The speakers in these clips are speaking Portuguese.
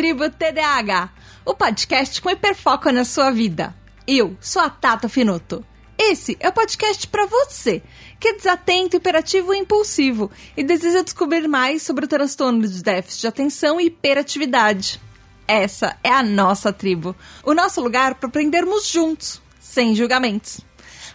tribo TDAH, o podcast com hiperfoco na sua vida. Eu sou a Tata Finoto. Esse é o podcast para você, que é desatento, hiperativo e impulsivo e deseja descobrir mais sobre o transtorno de déficit de atenção e hiperatividade. Essa é a nossa tribo, o nosso lugar para aprendermos juntos, sem julgamentos.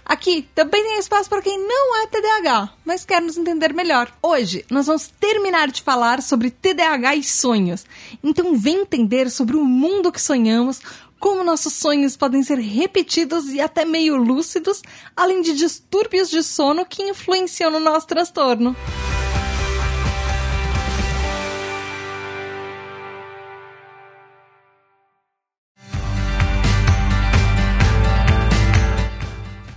Aqui também tem espaço para quem não é TDAH, mas quer nos entender melhor. Hoje nós vamos terminar de falar sobre TDAH e sonhos. Então vem entender sobre o mundo que sonhamos, como nossos sonhos podem ser repetidos e até meio lúcidos, além de distúrbios de sono que influenciam no nosso transtorno.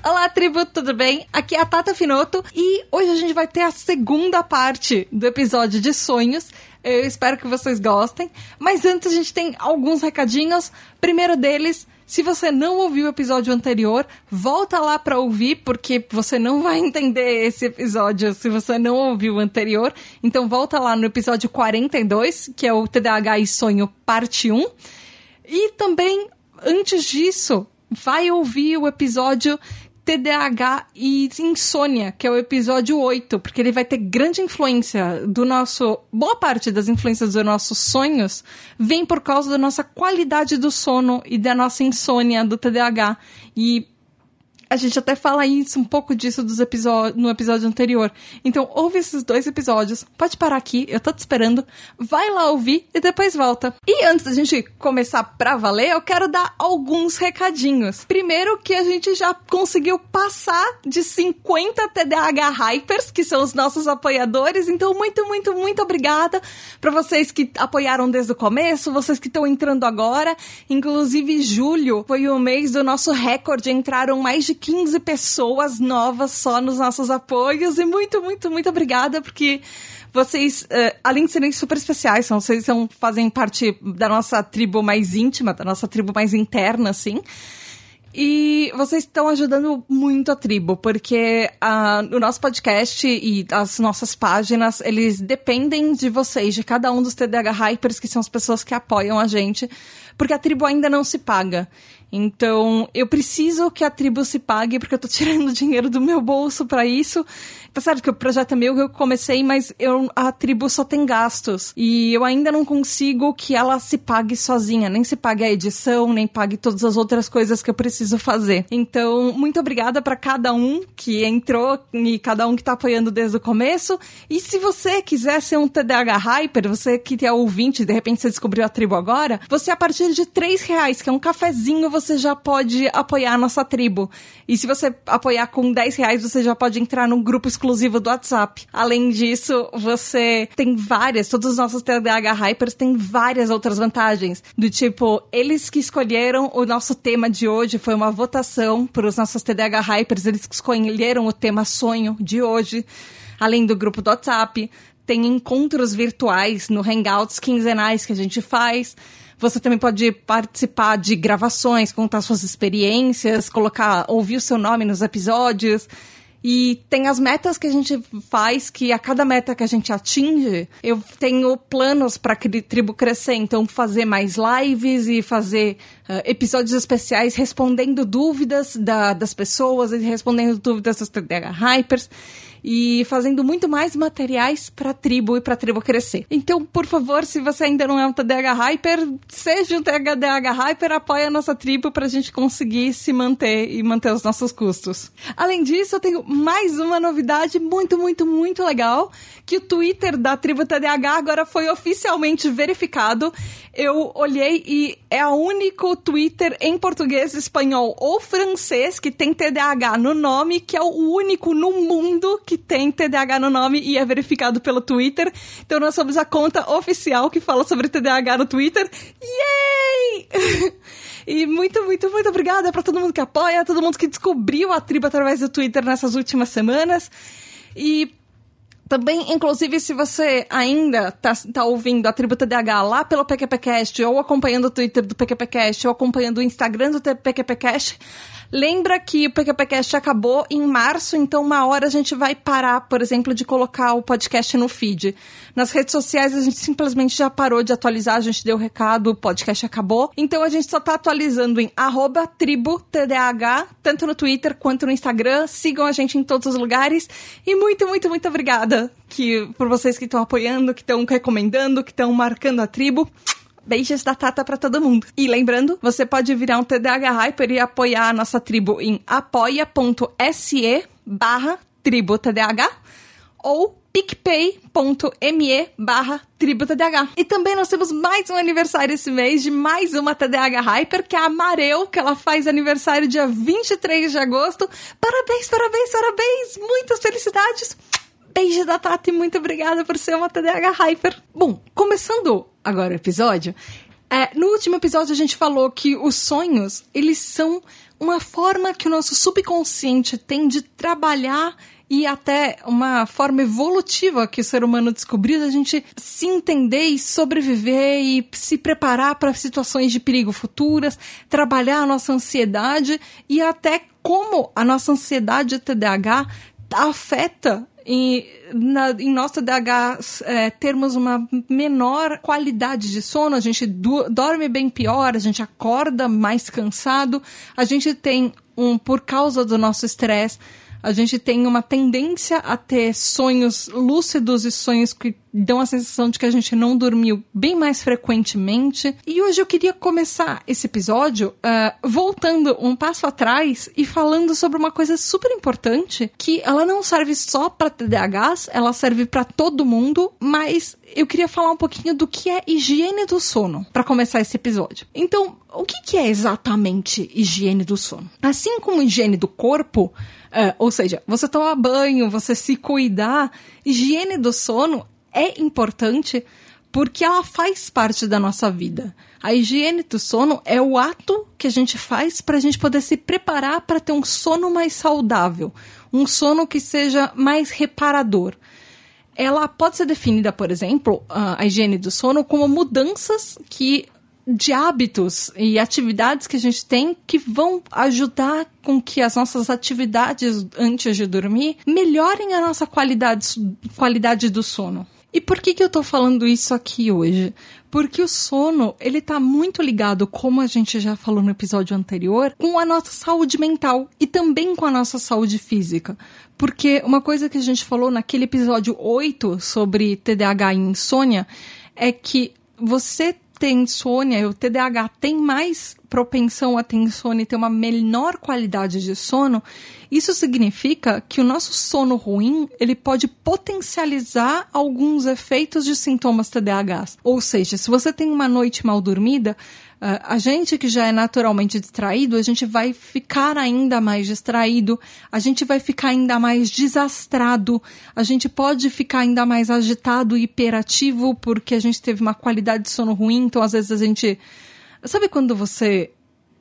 Olá, tribo, tudo bem? Aqui é a Tata Finoto e hoje a gente vai ter a segunda parte do episódio de sonhos. Eu espero que vocês gostem. Mas antes a gente tem alguns recadinhos. Primeiro deles, se você não ouviu o episódio anterior, volta lá para ouvir, porque você não vai entender esse episódio se você não ouviu o anterior. Então volta lá no episódio 42, que é o TDAH e Sonho parte 1. E também, antes disso, vai ouvir o episódio TDAH e insônia, que é o episódio 8, porque ele vai ter grande influência do nosso. Boa parte das influências dos nossos sonhos vem por causa da nossa qualidade do sono e da nossa insônia do TDAH. E a gente até fala isso, um pouco disso dos episódios, no episódio anterior. Então, ouve esses dois episódios. Pode parar aqui, eu tô te esperando. Vai lá ouvir e depois volta. E antes da gente começar pra valer, eu quero dar alguns recadinhos. Primeiro, que a gente já conseguiu passar de 50 TDAH Hypers, que são os nossos apoiadores. Então, muito, muito, muito obrigada para vocês que apoiaram desde o começo, vocês que estão entrando agora. Inclusive, julho foi o mês do nosso recorde. Entraram mais de 15 pessoas novas só nos nossos apoios. E muito, muito, muito obrigada, porque vocês, uh, além de serem super especiais, são, vocês são, fazem parte da nossa tribo mais íntima, da nossa tribo mais interna, assim. E vocês estão ajudando muito a tribo, porque o nosso podcast e as nossas páginas, eles dependem de vocês, de cada um dos TDH Hypers, que são as pessoas que apoiam a gente, porque a tribo ainda não se paga. Então, eu preciso que a tribo se pague, porque eu tô tirando dinheiro do meu bolso para isso. Tá certo que o projeto é meu que eu comecei, mas eu, a tribo só tem gastos. E eu ainda não consigo que ela se pague sozinha. Nem se pague a edição, nem pague todas as outras coisas que eu preciso fazer. Então, muito obrigada para cada um que entrou e cada um que tá apoiando desde o começo. E se você quiser ser um TDAH Hyper, você que é ouvinte, de repente você descobriu a tribo agora, você a partir de 3 reais, que é um cafezinho, você já pode apoiar a nossa tribo. E se você apoiar com 10 reais, você já pode entrar num grupo exclusivo do WhatsApp. Além disso, você tem várias, todos os nossos TDAH Hypers têm várias outras vantagens. Do tipo, eles que escolheram o nosso tema de hoje, foi uma votação para os nossos TDAH Hypers, eles que escolheram o tema sonho de hoje. Além do grupo do WhatsApp, tem encontros virtuais no Hangouts quinzenais que a gente faz. Você também pode participar de gravações, contar suas experiências, colocar, ouvir o seu nome nos episódios. E tem as metas que a gente faz, que a cada meta que a gente atinge, eu tenho planos para a tribo crescer. Então, fazer mais lives e fazer uh, episódios especiais respondendo dúvidas da, das pessoas e respondendo dúvidas dos TDH Hypers e fazendo muito mais materiais para a tribo e para a tribo crescer. Então, por favor, se você ainda não é um TDH Hyper, seja um TDH Hyper, apoie a nossa tribo para a gente conseguir se manter e manter os nossos custos. Além disso, eu tenho mais uma novidade muito, muito, muito legal, que o Twitter da tribo TDH agora foi oficialmente verificado. Eu olhei e é o único Twitter em português, espanhol ou francês que tem TDAH no nome, que é o único no mundo que tem TDAH no nome e é verificado pelo Twitter. Então nós somos a conta oficial que fala sobre TDAH no Twitter. Yay! E muito, muito, muito obrigada para todo mundo que apoia, todo mundo que descobriu a tribo através do Twitter nessas últimas semanas. E Também, inclusive, se você ainda tá, tá ouvindo a Tribo TDAH lá pelo PQPcast, ou acompanhando o Twitter do PQPcast, ou acompanhando o Instagram do PQPcast, Lembra que o PQPcast acabou em março, então uma hora a gente vai parar, por exemplo, de colocar o podcast no feed. Nas redes sociais a gente simplesmente já parou de atualizar, a gente deu o recado, o podcast acabou. Então a gente só tá atualizando em arroba tanto no Twitter quanto no Instagram. Sigam a gente em todos os lugares. E muito, muito, muito obrigada que, por vocês que estão apoiando, que estão recomendando, que estão marcando a tribo. Beijos da Tata para todo mundo. E lembrando, você pode virar um TDAH Hyper e apoiar a nossa tribo em apoia.se barra tribo ou picpay.me barra TDAH. E também nós temos mais um aniversário esse mês de mais uma TDAH Hyper, que é a Mareu, que ela faz aniversário dia 23 de agosto. Parabéns, parabéns, parabéns! Muitas felicidades! Beijo da Tata e muito obrigada por ser uma TDAH Hyper. Bom, começando agora o episódio, é, no último episódio a gente falou que os sonhos, eles são uma forma que o nosso subconsciente tem de trabalhar e até uma forma evolutiva que o ser humano descobriu da gente se entender e sobreviver e se preparar para situações de perigo futuras, trabalhar a nossa ansiedade e até como a nossa ansiedade TDAH afeta em, na, em nosso DH é, termos uma menor qualidade de sono, a gente do, dorme bem pior, a gente acorda mais cansado, a gente tem um, por causa do nosso estresse, a gente tem uma tendência a ter sonhos lúcidos e sonhos que dão a sensação de que a gente não dormiu bem mais frequentemente. E hoje eu queria começar esse episódio uh, voltando um passo atrás e falando sobre uma coisa super importante que ela não serve só para TDAHs, ela serve para todo mundo, mas eu queria falar um pouquinho do que é higiene do sono para começar esse episódio. Então, o que, que é exatamente higiene do sono? Assim como higiene do corpo, uh, ou seja, você tomar banho, você se cuidar, higiene do sono é importante porque ela faz parte da nossa vida. A higiene do sono é o ato que a gente faz para a gente poder se preparar para ter um sono mais saudável, um sono que seja mais reparador. Ela pode ser definida, por exemplo, a higiene do sono como mudanças que de hábitos e atividades que a gente tem que vão ajudar com que as nossas atividades antes de dormir melhorem a nossa qualidade, qualidade do sono. E por que, que eu tô falando isso aqui hoje? Porque o sono, ele tá muito ligado, como a gente já falou no episódio anterior, com a nossa saúde mental e também com a nossa saúde física. Porque uma coisa que a gente falou naquele episódio 8 sobre TDAH e insônia é que você tem insônia, o TDAH tem mais propensão a ter insônia e ter uma menor qualidade de sono, isso significa que o nosso sono ruim, ele pode potencializar alguns efeitos de sintomas TDAHs. Ou seja, se você tem uma noite mal dormida, Uh, a gente que já é naturalmente distraído, a gente vai ficar ainda mais distraído, a gente vai ficar ainda mais desastrado, a gente pode ficar ainda mais agitado e hiperativo porque a gente teve uma qualidade de sono ruim, então às vezes a gente. Sabe quando você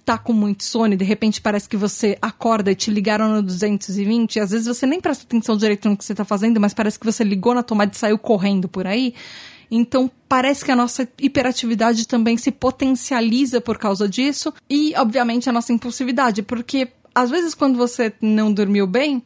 tá com muito sono e de repente parece que você acorda e te ligaram no 220 e às vezes você nem presta atenção direito no que você tá fazendo, mas parece que você ligou na tomada e saiu correndo por aí? Então, parece que a nossa hiperatividade também se potencializa por causa disso e, obviamente, a nossa impulsividade, porque às vezes quando você não dormiu bem,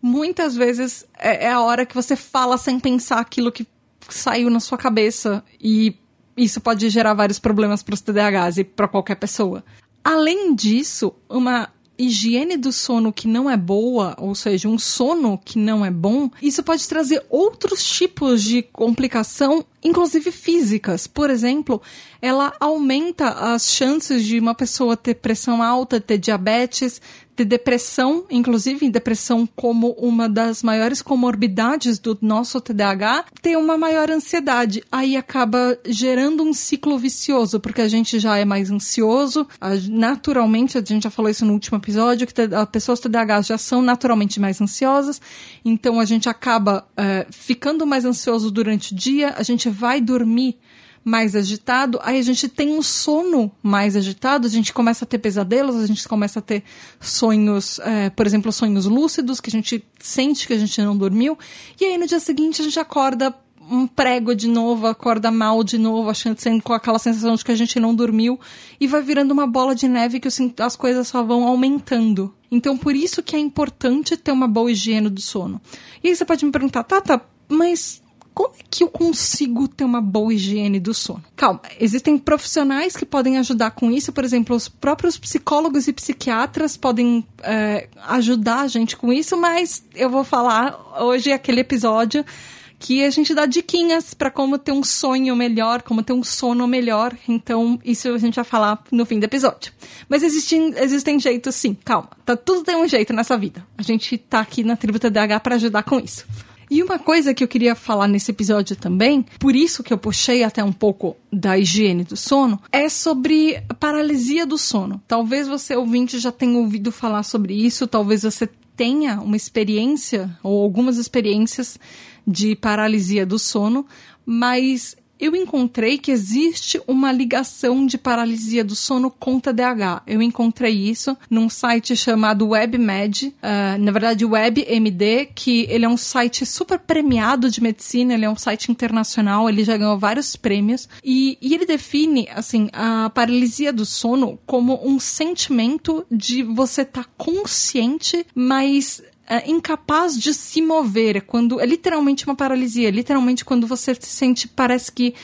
muitas vezes é, é a hora que você fala sem pensar aquilo que saiu na sua cabeça e isso pode gerar vários problemas para os TDAHs e para qualquer pessoa. Além disso, uma higiene do sono que não é boa, ou seja, um sono que não é bom, isso pode trazer outros tipos de complicação, inclusive físicas. Por exemplo, ela aumenta as chances de uma pessoa ter pressão alta, ter diabetes, ter depressão, inclusive depressão como uma das maiores comorbidades do nosso TDAH, ter uma maior ansiedade. Aí acaba gerando um ciclo vicioso, porque a gente já é mais ansioso, naturalmente, a gente já falou isso no último episódio, que as pessoas TDAH já são naturalmente mais ansiosas, então a gente acaba é, ficando mais ansioso durante o dia, a gente vai dormir mais agitado, aí a gente tem um sono mais agitado, a gente começa a ter pesadelos, a gente começa a ter sonhos, é, por exemplo, sonhos lúcidos, que a gente sente que a gente não dormiu, e aí no dia seguinte a gente acorda um prego de novo, acorda mal de novo, achando sendo com aquela sensação de que a gente não dormiu e vai virando uma bola de neve que as coisas só vão aumentando. Então, por isso que é importante ter uma boa higiene do sono. E aí você pode me perguntar, Tata, mas como é que eu consigo ter uma boa higiene do sono? Calma, existem profissionais que podem ajudar com isso, por exemplo, os próprios psicólogos e psiquiatras podem é, ajudar a gente com isso, mas eu vou falar hoje aquele episódio que a gente dá diquinhas para como ter um sonho melhor, como ter um sono melhor. Então, isso a gente vai falar no fim do episódio. Mas existem, existem jeitos, sim. Calma. Tá, tudo tem um jeito nessa vida. A gente tá aqui na Tributa DH para ajudar com isso. E uma coisa que eu queria falar nesse episódio também, por isso que eu puxei até um pouco da higiene do sono, é sobre paralisia do sono. Talvez você ouvinte já tenha ouvido falar sobre isso, talvez você tenha uma experiência ou algumas experiências de paralisia do sono, mas eu encontrei que existe uma ligação de paralisia do sono com TDAH. Eu encontrei isso num site chamado WebMed, uh, na verdade WebMD, que ele é um site super premiado de medicina, ele é um site internacional, ele já ganhou vários prêmios e, e ele define assim a paralisia do sono como um sentimento de você estar tá consciente, mas é, incapaz de se mover. É quando é literalmente uma paralisia, literalmente quando você se sente parece que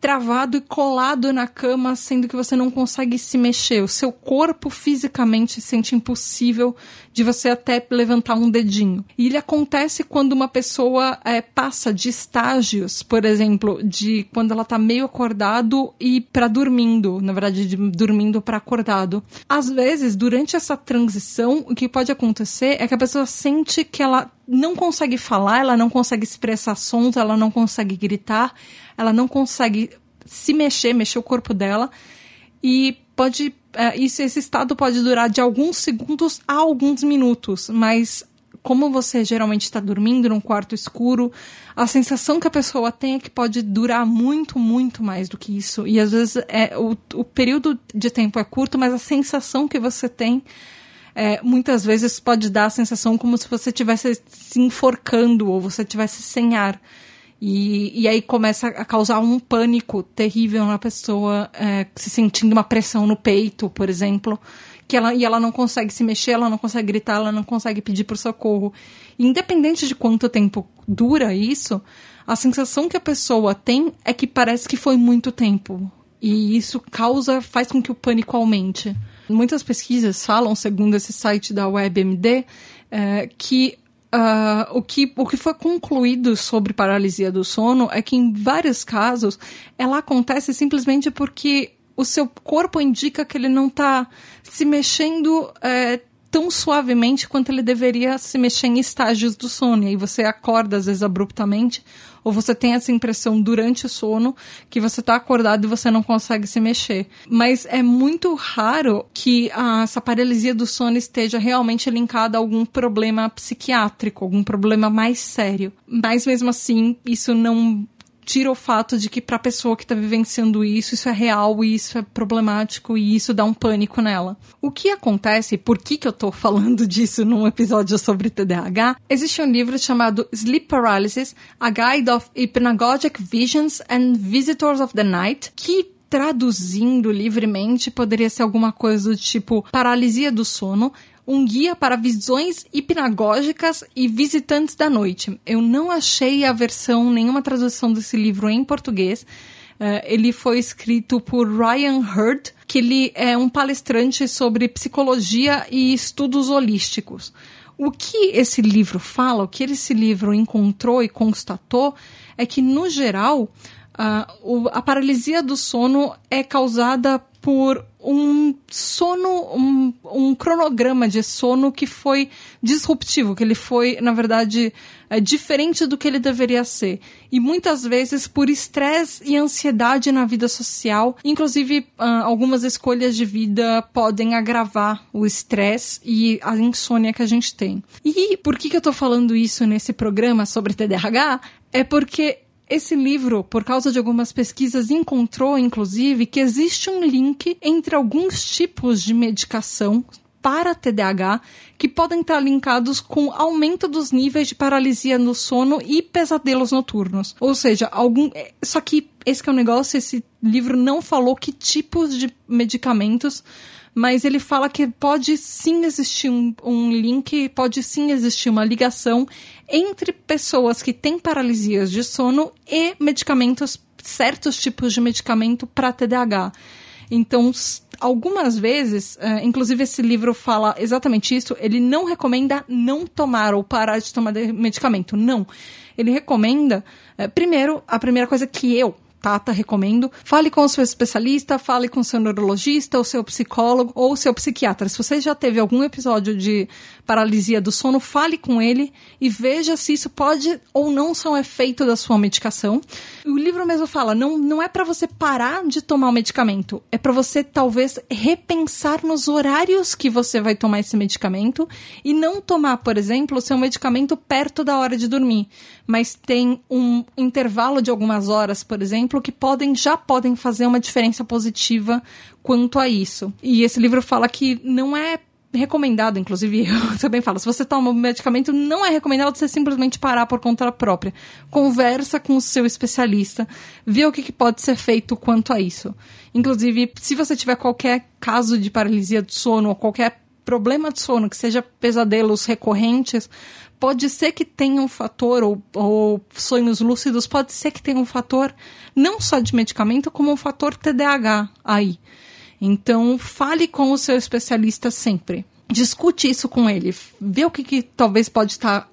travado e colado na cama, sendo que você não consegue se mexer. O seu corpo fisicamente se sente impossível de você até levantar um dedinho. E ele acontece quando uma pessoa é, passa de estágios, por exemplo, de quando ela tá meio acordado e para dormindo, na verdade, de dormindo para acordado. Às vezes, durante essa transição, o que pode acontecer é que a pessoa sente que ela não consegue falar, ela não consegue expressar sons, ela não consegue gritar, ela não consegue se mexer, mexer o corpo dela e pode é, isso, esse estado pode durar de alguns segundos a alguns minutos, mas como você geralmente está dormindo num quarto escuro, a sensação que a pessoa tem é que pode durar muito, muito mais do que isso. E às vezes é, o, o período de tempo é curto, mas a sensação que você tem é, muitas vezes pode dar a sensação como se você estivesse se enforcando ou você estivesse sem ar. E, e aí começa a causar um pânico terrível na pessoa, é, se sentindo uma pressão no peito, por exemplo, que ela, e ela não consegue se mexer, ela não consegue gritar, ela não consegue pedir por socorro. Independente de quanto tempo dura isso, a sensação que a pessoa tem é que parece que foi muito tempo. E isso causa, faz com que o pânico aumente. Muitas pesquisas falam, segundo esse site da WebMD, é, que Uh, o, que, o que foi concluído sobre paralisia do sono é que, em vários casos, ela acontece simplesmente porque o seu corpo indica que ele não está se mexendo é, tão suavemente quanto ele deveria se mexer em estágios do sono. E aí você acorda, às vezes, abruptamente, ou você tem essa impressão durante o sono que você está acordado e você não consegue se mexer. Mas é muito raro que a, essa paralisia do sono esteja realmente linkada a algum problema psiquiátrico, algum problema mais sério. Mas mesmo assim, isso não tira o fato de que para a pessoa que está vivenciando isso, isso é real e isso é problemático e isso dá um pânico nela. O que acontece, por que, que eu estou falando disso num episódio sobre TDAH? Existe um livro chamado Sleep Paralysis: A Guide of Hypnagogic Visions and Visitors of the Night, que traduzindo livremente poderia ser alguma coisa do tipo paralisia do sono, um guia para visões hipnagógicas e visitantes da noite. Eu não achei a versão, nenhuma tradução desse livro em português. Uh, ele foi escrito por Ryan Hurd, que ele é um palestrante sobre psicologia e estudos holísticos. O que esse livro fala, o que esse livro encontrou e constatou, é que, no geral, uh, o, a paralisia do sono é causada por um sono, um, um, cronograma de sono que foi disruptivo, que ele foi, na verdade, é, diferente do que ele deveria ser. E muitas vezes por estresse e ansiedade na vida social, inclusive uh, algumas escolhas de vida podem agravar o estresse e a insônia que a gente tem. E por que, que eu tô falando isso nesse programa sobre TDAH? É porque Esse livro, por causa de algumas pesquisas, encontrou, inclusive, que existe um link entre alguns tipos de medicação para TDAH que podem estar linkados com aumento dos níveis de paralisia no sono e pesadelos noturnos. Ou seja, algum. É, só que esse que é o negócio, esse livro não falou que tipos de medicamentos mas ele fala que pode sim existir um, um, link, pode sim existir uma ligação entre pessoas que têm paralisias de sono e medicamentos, certos tipos de medicamento para TDAH. Então, algumas vezes, uh, inclusive esse livro fala exatamente isso, ele não recomenda não tomar ou parar de tomar medicamento. Não. Ele recomenda, uh, primeiro, a primeira coisa que eu Tata, recomendo. Fale com o seu especialista, fale com o seu neurologista, o seu psicólogo ou seu psiquiatra. Se você já teve algum episódio de paralisia do sono, fale com ele e veja se isso pode ou não ser um efeito da sua medicação. O livro mesmo fala, não, não é para você parar de tomar o medicamento, é para você talvez repensar nos horários que você vai tomar esse medicamento e não tomar, por exemplo, o seu medicamento perto da hora de dormir, mas tem um intervalo de algumas horas, por exemplo, que podem já podem fazer uma diferença positiva quanto a isso. E esse livro fala que não é recomendado, inclusive eu também falo, se você toma um medicamento, não é recomendado você simplesmente parar por conta própria. Conversa com o seu especialista, vê o que, que pode ser feito quanto a isso. Inclusive, se você tiver qualquer caso de paralisia do sono ou qualquer problema de sono, que seja pesadelos recorrentes, pode ser que tenha um fator, ou, ou, sonhos lúcidos, pode ser que tenha um fator não só de medicamento, como um fator TDAH aí. Então, fale com o seu especialista sempre. Discute isso com ele. Vê o que, que talvez pode estar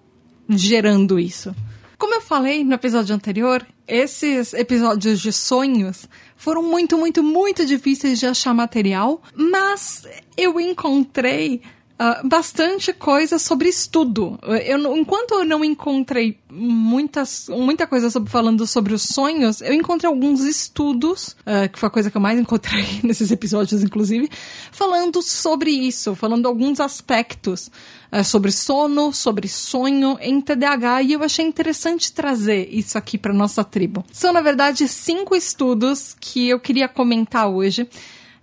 gerando isso. Como eu falei no episódio anterior, esses episódios de sonhos foram muito, muito, muito difíceis de achar material, mas eu encontrei Uh, bastante coisa sobre estudo. Eu, enquanto eu não encontrei muitas, muita coisa sobre, falando sobre os sonhos, eu encontrei alguns estudos, uh, que foi a coisa que eu mais encontrei nesses episódios, inclusive, falando sobre isso, falando alguns aspectos uh, sobre sono, sobre sonho em TDAH, e eu achei interessante trazer isso aqui para nossa tribo. São, na verdade, cinco estudos que eu queria comentar hoje.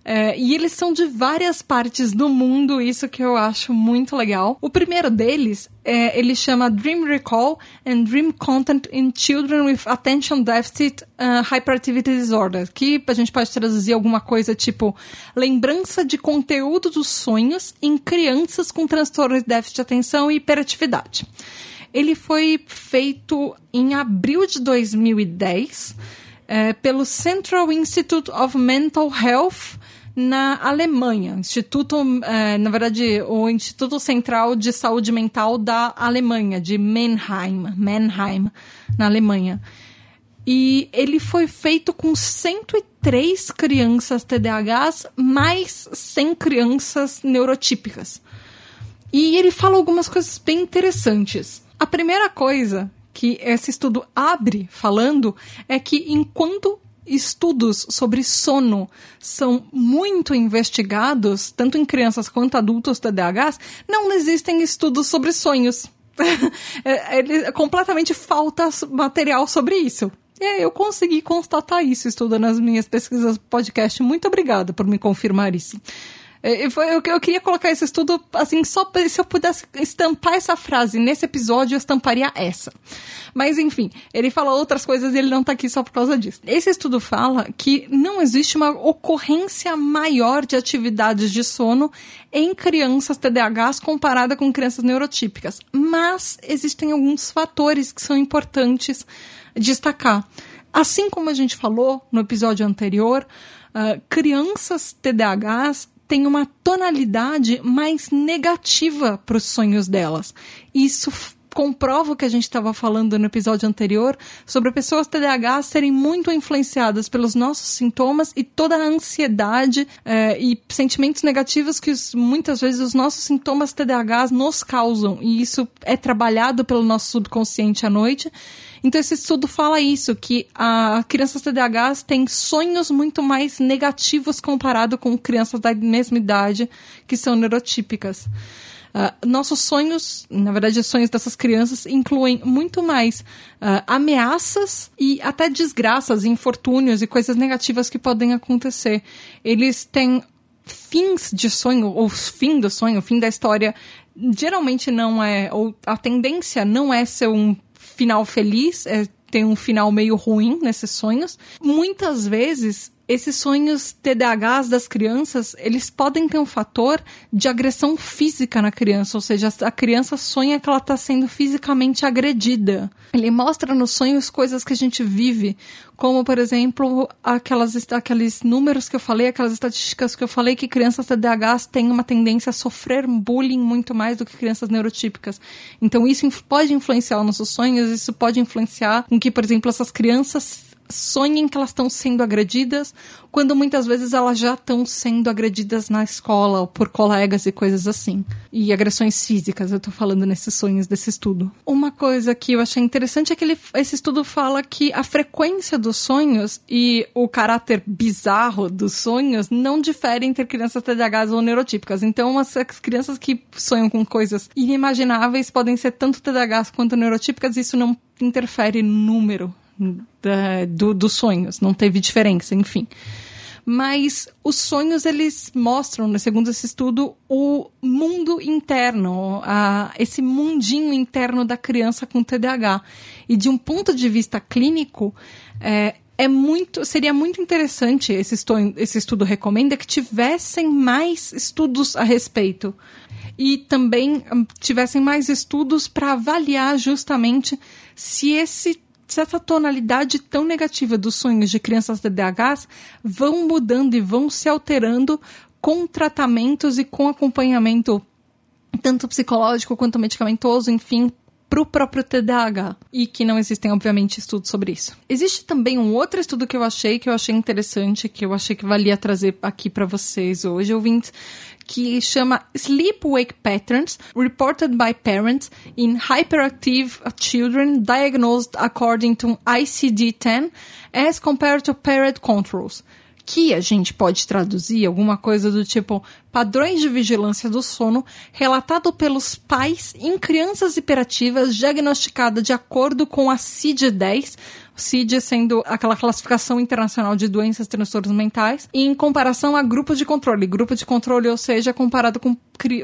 É, e eles são de várias partes do mundo, isso que eu acho muito legal. O primeiro deles, é, ele chama Dream Recall and Dream Content in Children with Attention Deficit uh, Hyperactivity Disorder, que a gente pode traduzir alguma coisa tipo lembrança de conteúdo dos sonhos em crianças com transtornos de déficit de atenção e hiperatividade. Ele foi feito em abril de 2010 é, pelo Central Institute of Mental Health na Alemanha. Instituto, é, na verdade, o Instituto Central de Saúde Mental da Alemanha, de Mannheim, Mannheim, na Alemanha. E ele foi feito com 103 crianças TDAHs, mais 100 crianças neurotípicas. E ele fala algumas coisas bem interessantes. A primeira coisa que esse estudo abre falando é que enquanto estudos sobre sono são muito investigados, tanto em crianças quanto adultos TDAHs, não existem estudos sobre sonhos. É, ele, completamente falta material sobre isso. E eu consegui constatar isso estudando as minhas pesquisas podcast. Muito obrigada por me confirmar isso. É, eu, eu, eu, queria colocar esse estudo, assim, só se eu pudesse estampar essa frase nesse episódio, eu estamparia essa. Mas, enfim, ele fala outras coisas e ele não tá aqui só por causa disso. Esse estudo fala que não existe uma ocorrência maior de atividades de sono em crianças TDAHs comparada com crianças neurotípicas. Mas existem alguns fatores que são importantes destacar. Assim como a gente falou no episódio anterior, uh, crianças TDAHs tem uma tonalidade mais negativa para os sonhos delas. Isso comprova o que a gente estava falando no episódio anterior sobre pessoas TDAH serem muito influenciadas pelos nossos sintomas e toda a ansiedade eh, e sentimentos negativos que os, muitas vezes os nossos sintomas TDAH nos causam. E isso é trabalhado pelo nosso subconsciente à noite. Então esse estudo fala isso, que a crianças TDAH têm sonhos muito mais negativos comparado com crianças da mesma idade que são neurotípicas. Uh, nossos sonhos, na verdade, os sonhos dessas crianças incluem muito mais uh, ameaças e até desgraças, infortúnios e coisas negativas que podem acontecer. Eles têm fins de sonho, ou fim do sonho, fim da história, geralmente não é, ou a tendência não é ser um final feliz, é ter um final meio ruim nesses sonhos. Muitas vezes esses sonhos TDAHs das crianças, eles podem ter um fator de agressão física na criança, ou seja, a criança sonha que ela está sendo fisicamente agredida. Ele mostra nos sonhos coisas que a gente vive, como, por exemplo, aquelas, aqueles números que eu falei, aquelas estatísticas que eu falei, que crianças TDAHs têm uma tendência a sofrer bullying muito mais do que crianças neurotípicas. Então, isso pode influenciar os nossos sonhos, isso pode influenciar com que, por exemplo, essas crianças sonhem que elas estão sendo agredidas, quando muitas vezes elas já estão sendo agredidas na escola ou por colegas e coisas assim. E agressões físicas, eu tô falando nesses sonhos desse estudo. Uma coisa que eu achei interessante é que ele, esse estudo fala que a frequência dos sonhos e o caráter bizarro dos sonhos não diferem entre crianças TDAHs ou neurotípicas. Então, as, as crianças que sonham com coisas inimagináveis podem ser tanto TDAHs quanto neurotípicas, e isso não interfere no número da, do, dos sonhos, não teve diferença, enfim. Mas os sonhos, eles mostram, segundo esse estudo, o mundo interno, a, esse mundinho interno da criança com TDAH. E de um ponto de vista clínico, é, é muito, seria muito interessante, esse, estudo, esse estudo recomenda, que tivessem mais estudos a respeito. E também hum, tivessem mais estudos para avaliar justamente se esse se essa tonalidade tão negativa dos sonhos de crianças TDAHs vão mudando e vão se alterando com tratamentos e com acompanhamento tanto psicológico quanto medicamentoso, enfim, para o próprio TDAH e que não existem, obviamente, estudos sobre isso. Existe também um outro estudo que eu achei que eu achei interessante, que eu achei que valia trazer aqui para vocês hoje, ouvintes, que chama Sleep-Wake Patterns Reported by Parents in Hyperactive Children Diagnosed According to ICD-10 as Compared to Parent Controls. Que a gente pode traduzir alguma coisa do tipo padrões de vigilância do sono relatado pelos pais em crianças hiperativas diagnosticadas de acordo com a CID-10, CID sendo aquela classificação internacional de doenças e transtornos mentais, em comparação a grupo de controle. Grupo de controle, ou seja, comparado com,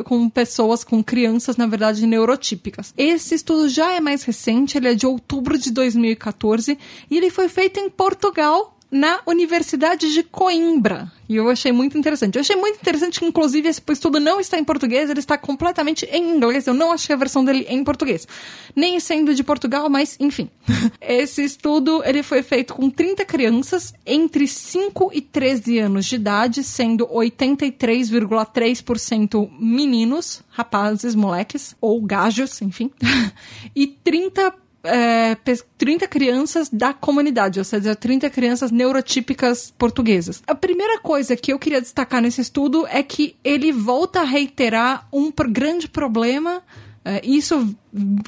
com pessoas, com crianças, na verdade, neurotípicas. Esse estudo já é mais recente, ele é de outubro de 2014 e ele foi feito em Portugal na Universidade de Coimbra. E eu achei muito interessante. Eu achei muito interessante que, inclusive, esse estudo não está em português, ele está completamente em inglês. Eu não achei a versão dele em português. Nem sendo de Portugal, mas enfim. esse estudo ele foi feito com 30 crianças entre 5 e 13 anos de idade, sendo 83,3% meninos, rapazes, moleques, ou gajos, enfim. e 30 é, 30 crianças da comunidade, ou seja, 30 crianças neurotípicas portuguesas. A primeira coisa que eu queria destacar nesse estudo é que ele volta a reiterar um grande problema é, isso,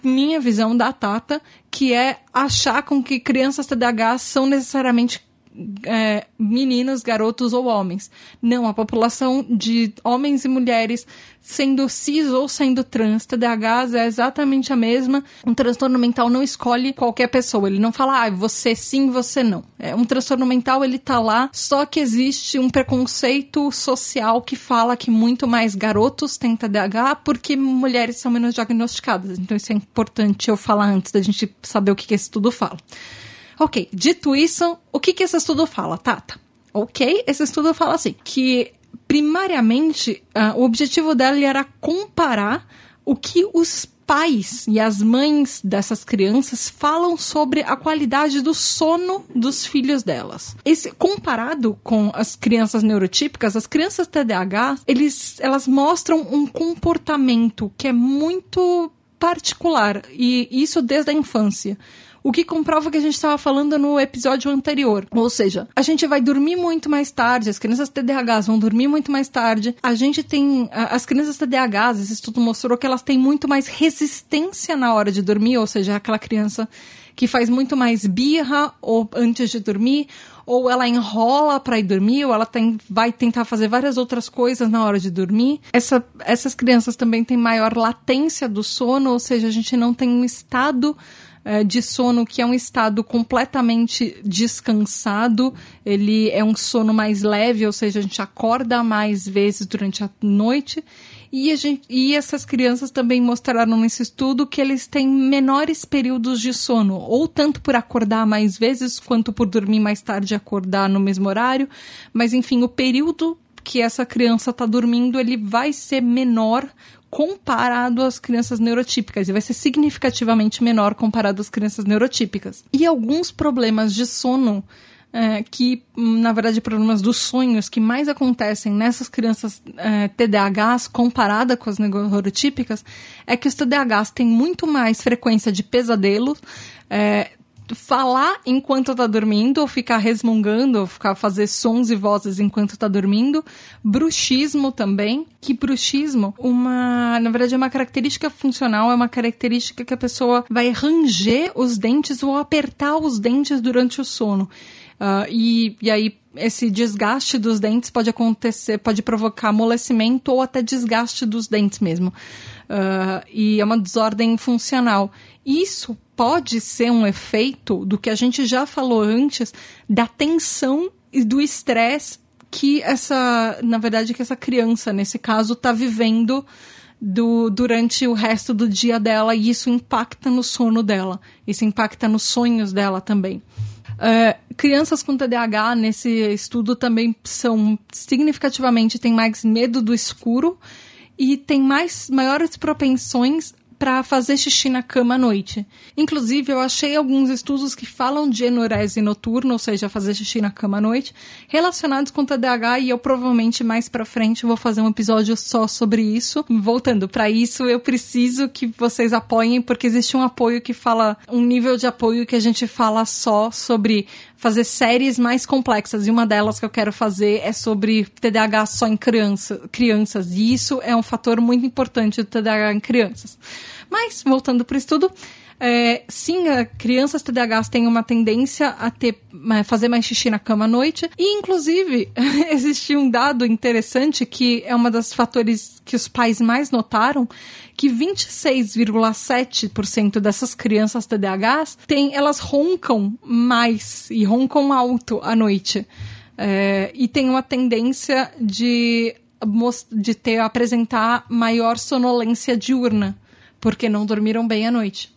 minha visão da Tata, que é achar com que crianças TDAH são necessariamente é, meninos, garotos ou homens. Não, a população de homens e mulheres, sendo cis ou sendo trans, TDAH é exatamente a mesma. Um transtorno mental não escolhe qualquer pessoa. Ele não fala, ah, você sim, você não. É, um transtorno mental, ele tá lá, só que existe um preconceito social que fala que muito mais garotos têm TDAH porque mulheres são menos diagnosticadas. Então isso é importante eu falar antes da gente saber o que, que esse estudo fala. Ok, dito isso, o que, que esse estudo fala, Tata? Ok, esse estudo fala assim, que primariamente uh, o objetivo dela era comparar o que os pais e as mães dessas crianças falam sobre a qualidade do sono dos filhos delas. Esse comparado com as crianças neurotípicas, as crianças TDAH, eles, elas mostram um comportamento que é muito particular e isso desde a infância. O que comprova que a gente estava falando no episódio anterior. Ou seja, a gente vai dormir muito mais tarde, as crianças TDAHs vão dormir muito mais tarde. A gente tem. As crianças TDAHs, esse estudo mostrou que elas têm muito mais resistência na hora de dormir, ou seja, aquela criança que faz muito mais birra ou antes de dormir, ou ela enrola para ir dormir, ou ela tem, vai tentar fazer várias outras coisas na hora de dormir. Essa, essas crianças também têm maior latência do sono, ou seja, a gente não tem um estado eh, de sono que é um estado completamente descansado, ele é um sono mais leve, ou seja, a gente acorda mais vezes durante a noite. E, gente, e essas crianças também mostraram nesse estudo que eles têm menores períodos de sono, ou tanto por acordar mais vezes, quanto por dormir mais tarde e acordar no mesmo horário. Mas, enfim, o período que essa criança está dormindo, ele vai ser menor comparado às crianças neurotípicas e vai ser significativamente menor comparado às crianças neurotípicas. E alguns problemas de sono é, que, na verdade, problemas dos sonhos que mais acontecem nessas crianças é, TDAHs comparada com as neurotípicas é que os TDAHs têm muito mais frequência de pesadelos, é, falar enquanto tá dormindo, ou ficar resmungando, ou ficar fazer sons e vozes enquanto tá dormindo. Bruxismo também. Que bruxismo, uma, na verdade, é uma característica funcional, é uma característica que a pessoa vai ranger os dentes ou apertar os dentes durante o sono. Uh, e, e aí esse desgaste dos dentes pode acontecer, pode provocar amolecimento ou até desgaste dos dentes mesmo. Uh, e é uma desordem funcional. Isso pode ser um efeito do que a gente já falou antes, da tensão e do estresse que essa, na verdade, que essa criança, nesse caso, está vivendo do, durante o resto do dia dela e isso impacta no sono dela. Isso impacta nos sonhos dela também. Uh, crianças com TDAH nesse estudo também são significativamente têm mais medo do escuro e têm mais maiores propensões para fazer xixi na cama à noite. Inclusive, eu achei alguns estudos que falam de enurese noturna, ou seja, fazer xixi na cama à noite, relacionados com TDAH e eu provavelmente mais para frente vou fazer um episódio só sobre isso. Voltando para isso, eu preciso que vocês apoiem porque existe um apoio que fala um nível de apoio que a gente fala só sobre fazer séries mais complexas. E uma delas que eu quero fazer é sobre TDAH só em criança, crianças. E isso é um fator muito importante do TDAH em crianças. Mas, voltando para o estudo, é, sim, crianças TDAHs têm uma tendência a ter, a fazer mais xixi na cama à noite. E, inclusive, existe um dado interessante que é uma das fatores que os pais mais notaram, que 26,7% dessas crianças TDAHs têm, elas roncam mais e roncam alto à noite. É, e tem uma tendência de, de ter apresentar maior sonolência diurna, porque não dormiram bem à noite.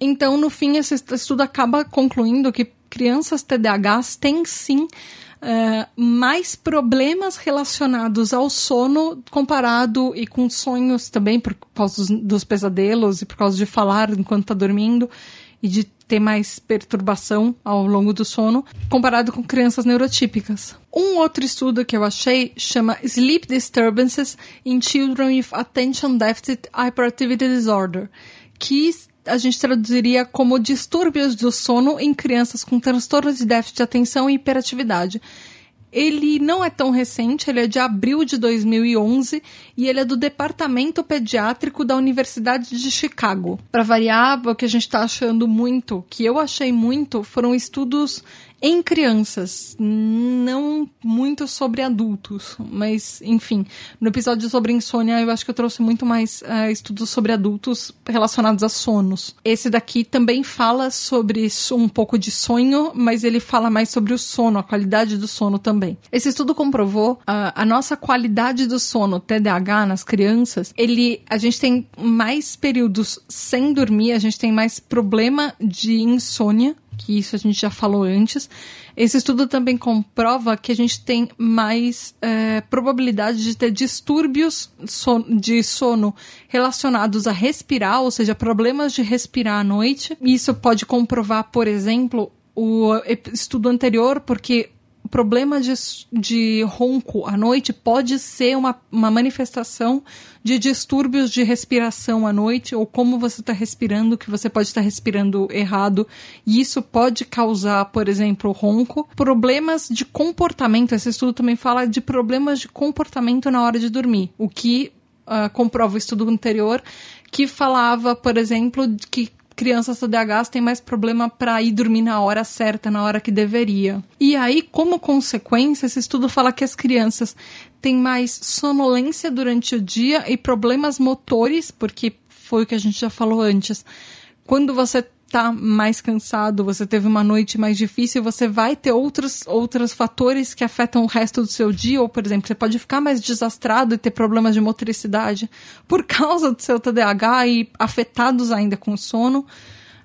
Então, no fim, esse estudo acaba concluindo que crianças TDAHs têm sim uh, mais problemas relacionados ao sono comparado e com sonhos também, por causa dos, dos pesadelos e por causa de falar enquanto está dormindo e de ter mais perturbação ao longo do sono, comparado com crianças neurotípicas. Um outro estudo que eu achei chama Sleep Disturbances in Children with Attention Deficit Hyperactivity Disorder, que a gente traduziria como distúrbios do sono em crianças com transtorno de déficit de atenção e hiperatividade. Ele não é tão recente, ele é de abril de 2011 e ele é do Departamento Pediátrico da Universidade de Chicago. Para variar, o que a gente está achando muito, que eu achei muito, foram estudos em crianças, não muito sobre adultos, mas enfim, no episódio sobre insônia eu acho que eu trouxe muito mais uh, estudos sobre adultos relacionados a sonos. Esse daqui também fala sobre um pouco de sonho, mas ele fala mais sobre o sono, a qualidade do sono também. Esse estudo comprovou uh, a nossa qualidade do sono, TDAH nas crianças, ele, a gente tem mais períodos sem dormir, a gente tem mais problema de insônia que isso a gente já falou antes. Esse estudo também comprova que a gente tem mais é, probabilidade de ter distúrbios de sono relacionados a respirar, ou seja, problemas de respirar à noite. Isso pode comprovar, por exemplo, o estudo anterior, porque problema de, de ronco à noite pode ser uma, uma manifestação de distúrbios de respiração à noite, ou como você está respirando, que você pode estar tá respirando errado, e isso pode causar, por exemplo, ronco. Problemas de comportamento, esse estudo também fala de problemas de comportamento na hora de dormir, o que uh, comprova o estudo anterior, que falava, por exemplo, que crianças TDAHs têm mais problema para ir dormir na hora certa, na hora que deveria. E aí, como consequência, esse estudo fala que as crianças têm mais sonolência durante o dia e problemas motores, porque foi o que a gente já falou antes. Quando você tá mais cansado, você teve uma noite mais difícil, você vai ter outros, outros fatores que afetam o resto do seu dia, ou, por exemplo, você pode ficar mais desastrado e ter problemas de motricidade por causa do seu TDAH e afetados ainda com sono.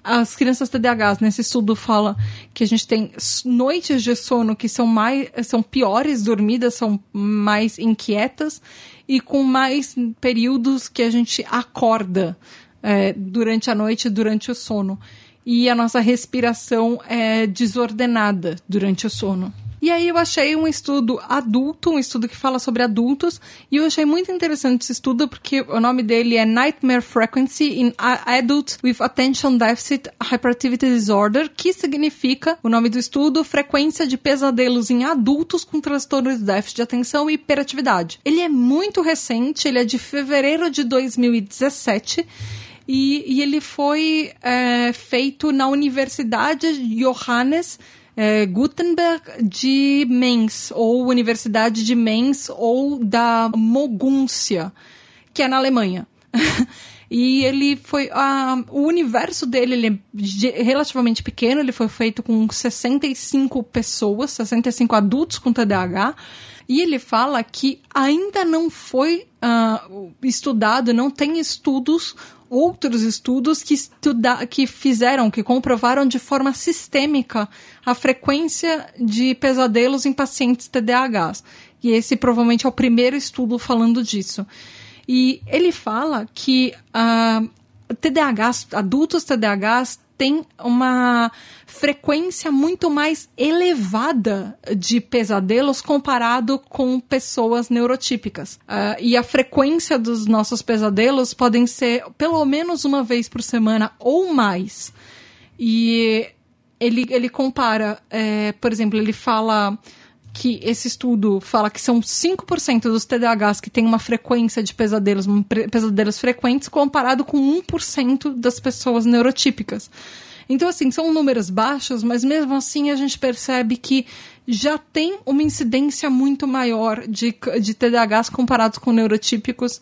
As crianças TDAHs, nesse estudo, fala que a gente tem noites de sono que são mais são piores dormidas, são mais inquietas e com mais períodos que a gente acorda é, durante a noite, durante o sono. E a nossa respiração é desordenada durante o sono. E aí eu achei um estudo adulto, um estudo que fala sobre adultos, e eu achei muito interessante esse estudo porque o nome dele é Nightmare Frequency in Adults with Attention Deficit Hyperactivity Disorder, que significa, o nome do estudo, frequência de pesadelos em adultos com transtorno de déficit de atenção e hiperatividade. Ele é muito recente, ele é de fevereiro de 2017 e, e ele foi é, feito na Universidade Johannes é, Gutenberg de Mainz, ou Universidade de Mainz, ou da Moguntia, que é na Alemanha. e ele foi. Uh, o universo dele ele é relativamente pequeno, ele foi feito com 65 pessoas, 65 adultos com TDAH. E ele fala que ainda não foi uh, estudado, não tem estudos outros estudos que, estuda, que fizeram, que comprovaram de forma sistêmica a frequência de pesadelos em pacientes TDAHs. E esse provavelmente é o primeiro estudo falando disso. E ele fala que uh, TDAHs, adultos TDAHs tem uma frequência muito mais elevada de pesadelos comparado com pessoas neurotípicas. Uh, e a frequência dos nossos pesadelos podem ser pelo menos uma vez por semana ou mais. E ele, ele compara, é, por exemplo, ele fala que esse estudo fala que são 5% dos TDAHs que têm uma frequência de pesadelos, pesadelos frequentes, comparado com 1% das pessoas neurotípicas. Então, assim, são números baixos, mas mesmo assim a gente percebe que já tem uma incidência muito maior de, de TDAHs comparados com neurotípicos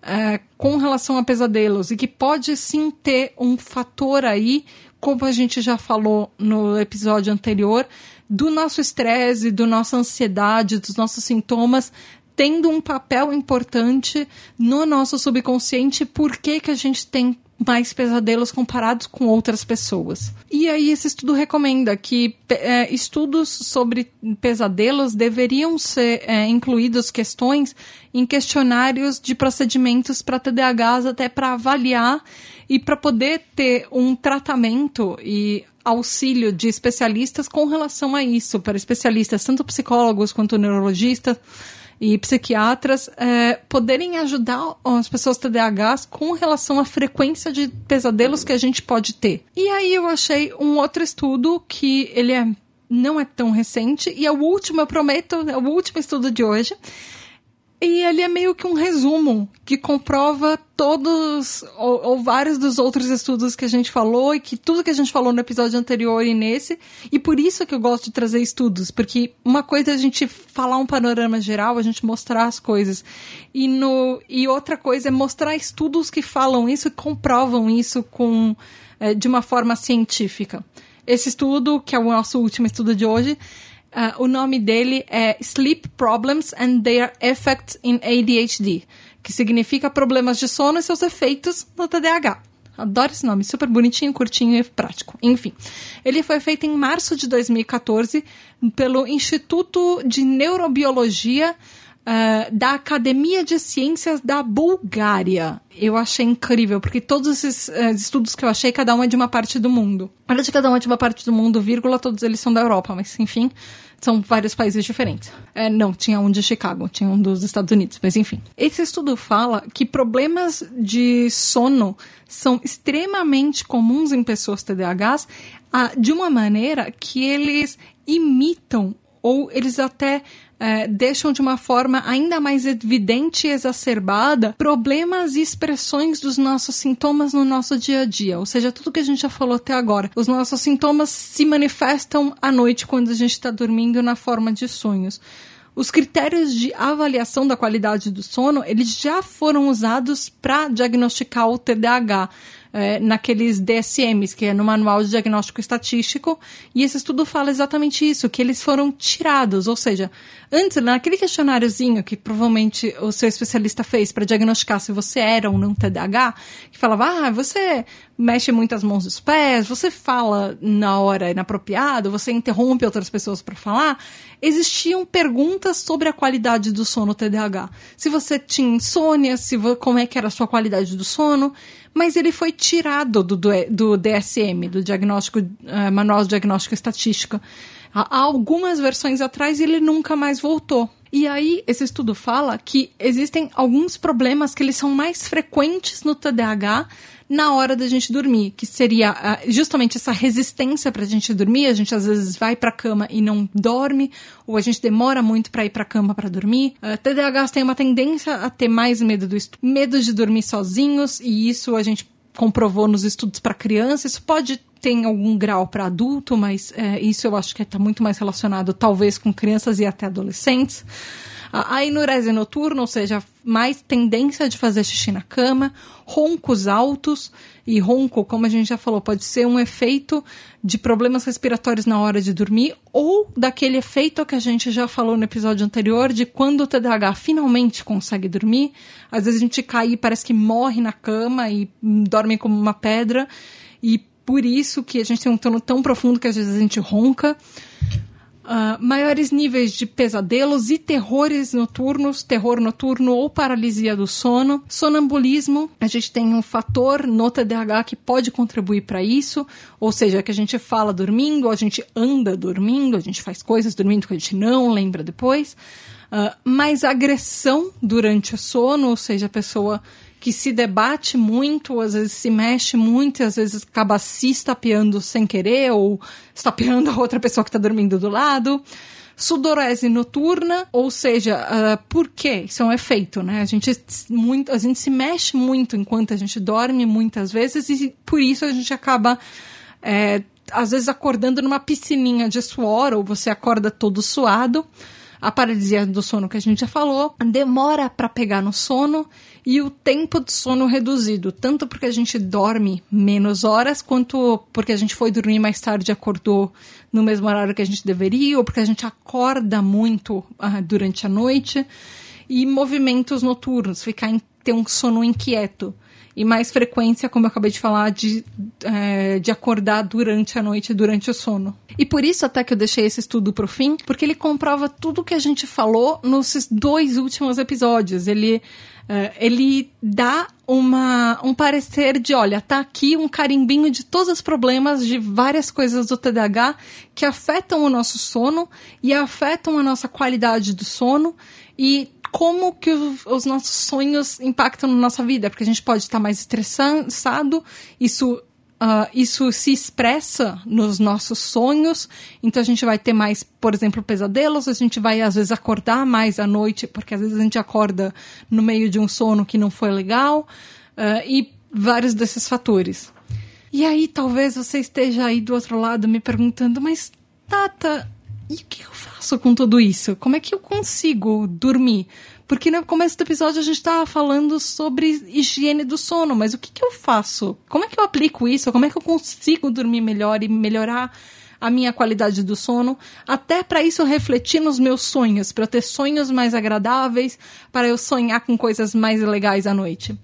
é, com relação a pesadelos e que pode sim ter um fator aí, como a gente já falou no episódio anterior, do nosso estresse, do nossa ansiedade, dos nossos sintomas tendo um papel importante no nosso subconsciente, por que, que a gente tem mais pesadelos comparados com outras pessoas. E aí esse estudo recomenda que é, estudos sobre pesadelos deveriam ser é, incluídos questões em questionários de procedimentos para TDAHs até para avaliar e para poder ter um tratamento e auxílio de especialistas com relação a isso, para especialistas, tanto psicólogos quanto neurologistas, e psiquiatras é, poderem ajudar as pessoas TDAHs com relação à frequência de pesadelos que a gente pode ter. E aí eu achei um outro estudo que ele é, não é tão recente e é o último, eu prometo, é o último estudo de hoje e ele é meio que um resumo que comprova todos ou, ou, vários dos outros estudos que a gente falou e que tudo que a gente falou no episódio anterior e nesse. E por isso que eu gosto de trazer estudos, porque uma coisa é a gente falar um panorama geral, a gente mostrar as coisas. E, no, e outra coisa é mostrar estudos que falam isso e comprovam isso com, é, de uma forma científica. Esse estudo, que é o nosso último estudo de hoje, Uh, o nome dele é Sleep Problems and Their Effects in ADHD, que significa problemas de sono e seus efeitos no TDAH. Adoro esse nome, super bonitinho, curtinho e prático. Enfim, ele foi feito em março de 2014 pelo Instituto de Neurobiologia uh, da Academia de Ciências da Bulgária. Eu achei incrível, porque todos esses uh, estudos que eu achei, cada um é de uma parte do mundo. Olha de cada um é de uma parte do mundo, vírgula, todos eles são da Europa, mas enfim são vários países diferentes. É, não, tinha um de Chicago, tinha um dos Estados Unidos, mas enfim. Esse estudo fala que problemas de sono são extremamente comuns em pessoas TDAHs ah, de uma maneira que eles imitam ou eles até é, deixam de uma forma ainda mais evidente e exacerbada problemas e expressões dos nossos sintomas no nosso dia a dia. Ou seja, tudo que a gente já falou até agora. Os nossos sintomas se manifestam à noite quando a gente está dormindo na forma de sonhos. Os critérios de avaliação da qualidade do sono, eles já foram usados para diagnosticar o TDAH é, naqueles DSMs, que é no Manual de Diagnóstico Estatístico, e esse estudo fala exatamente isso, que eles foram tirados, ou seja, antes, naquele questionáriozinho que provavelmente o seu especialista fez para diagnosticar se você era ou não TDAH, que falava, ah, você mexe muito as mãos e os pés, você fala na hora inapropriada, você interrompe outras pessoas para falar, existiam perguntas sobre a qualidade do sono TDAH. Se você tinha insônia, se como é que era a sua qualidade do sono, mas ele foi tirado do, do, do DSM, do diagnóstico, uh, Manual de Diagnóstico Estatístico. Há, há algumas versões atrás ele nunca mais voltou. E aí, esse estudo fala que existem alguns problemas que eles são mais frequentes no TDAH na hora da gente dormir, que seria uh, justamente essa resistência para a gente dormir. A gente às vezes vai para a cama e não dorme, ou a gente demora muito para ir para a cama para dormir. Uh, ah, TDAH tem uma tendência a ter mais medo do medo de dormir sozinhos, e isso a gente comprovou nos estudos para criança. Isso pode ter algum grau para adulto, mas é, isso eu acho que está muito mais relacionado talvez com crianças e até adolescentes. A enurese noturna, ou seja, mais tendência de fazer xixi na cama, roncos altos, e ronco, como a gente já falou, pode ser um efeito de problemas respiratórios na hora de dormir, ou daquele efeito que a gente já falou no episódio anterior, de quando o TDAH finalmente consegue dormir, às vezes a gente cai e parece que morre na cama e dorme como uma pedra, e por isso que a gente tem um tono tão profundo que às vezes a gente ronca. Uh, maiores níveis de pesadelos e terrores noturnos, terror noturno ou paralisia do sono. Sonambulismo, a gente tem um fator no TDAH que pode contribuir para isso, ou seja, que a gente fala dormindo, a gente anda dormindo, a gente faz coisas dormindo que a gente não lembra depois. Uh, mais agressão durante o sono, ou seja, a pessoa que se debate muito, às vezes se mexe muito, às vezes acaba se estapeando sem querer ou estapeando a outra pessoa que está dormindo do lado. Sudorese noturna, ou seja, uh, por quê? Isso é um efeito, né? A gente, muito, a gente se mexe muito enquanto a gente dorme, muitas vezes, e por isso a gente acaba. É, às vezes acordando numa piscininha de suor, ou você acorda todo suado a paralisia do sono que a gente já falou, demora para pegar no sono e o tempo de sono reduzido, tanto porque a gente dorme menos horas, quanto porque a gente foi dormir mais tarde e acordou no mesmo horário que a gente deveria, ou porque a gente acorda muito uh, durante a noite, e movimentos noturnos, ficar em, ter um sono inquieto e mais frequência, como eu acabei de falar, de, é, de acordar durante a noite, durante o sono. E por isso até que eu deixei esse estudo pro fim, porque ele comprova tudo que a gente falou nos dois últimos episódios. Ele ele dá uma, um parecer de, olha, tá aqui um carimbinho de todos os problemas de várias coisas do TDAH que afetam o nosso sono e afetam a nossa qualidade do sono e como que os nossos sonhos impactam na nossa vida, porque a gente pode estar mais estressado, isso Uh, isso se expressa nos nossos sonhos, então a gente vai ter mais, por exemplo, pesadelos, a gente vai às vezes acordar mais à noite, porque às vezes a gente acorda no meio de um sono que não foi legal, uh, e vários desses fatores. E aí talvez você esteja aí do outro lado me perguntando, mas Tata, e o que eu faço com tudo isso? Como é que eu consigo dormir? Porque no começo do episódio a gente estava falando sobre higiene do sono, mas o que, que eu faço? Como é que eu aplico isso? Como é que eu consigo dormir melhor e melhorar a minha qualidade do sono, até para isso refletir nos meus sonhos, para ter sonhos mais agradáveis, para eu sonhar com coisas mais legais à noite.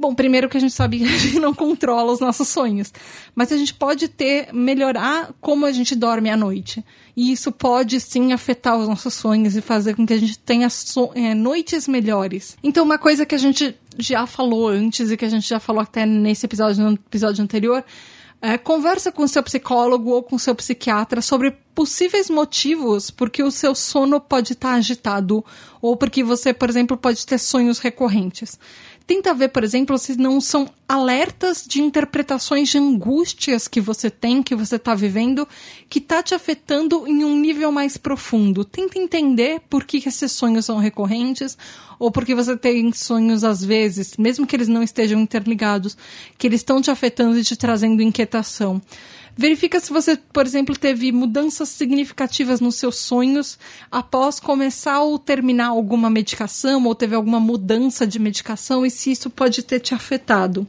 Bom, primeiro que a gente sabe que a gente não controla os nossos sonhos, mas a gente pode ter melhorar como a gente dorme à noite. E isso pode sim afetar os nossos sonhos e fazer com que a gente tenha so é, noites melhores. Então, uma coisa que a gente já falou antes e que a gente já falou até nesse episódio, no episódio anterior, é, conversa com seu psicólogo ou com seu psiquiatra sobre possíveis motivos porque o seu sono pode estar agitado ou porque você, por exemplo, pode ter sonhos recorrentes Tenta ver, por exemplo, se não são alertas de interpretações de angústias que você tem, que você está vivendo, que está te afetando em um nível mais profundo. Tenta entender por que esses sonhos são recorrentes ou porque você tem sonhos às vezes, mesmo que eles não estejam interligados, que eles estão te afetando e te trazendo inquietação. Verifica se você, por exemplo, teve mudanças significativas nos seus sonhos após começar ou terminar alguma medicação, ou teve alguma mudança de medicação e se isso pode ter te afetado.